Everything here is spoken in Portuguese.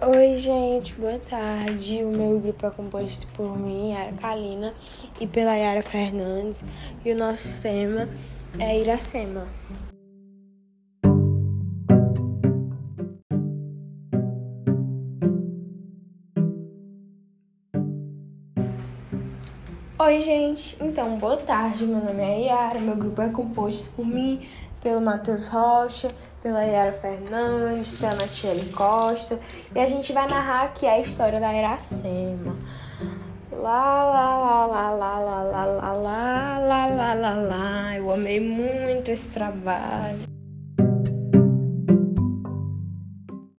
Oi, gente, boa tarde. O meu grupo é composto por mim, Yara Kalina, e pela Yara Fernandes. E o nosso tema é Iracema. Oi, gente. Então, boa tarde. Meu nome é Yara. Meu grupo é composto por mim, pelo Matheus Rocha, pela Yara Fernandes, pela Natiele Costa. E a gente vai narrar aqui a história da Iracema. Lá, lá, lá, lá, lá, lá, lá, lá, lá, lá, lá, lá. Eu amei muito esse trabalho.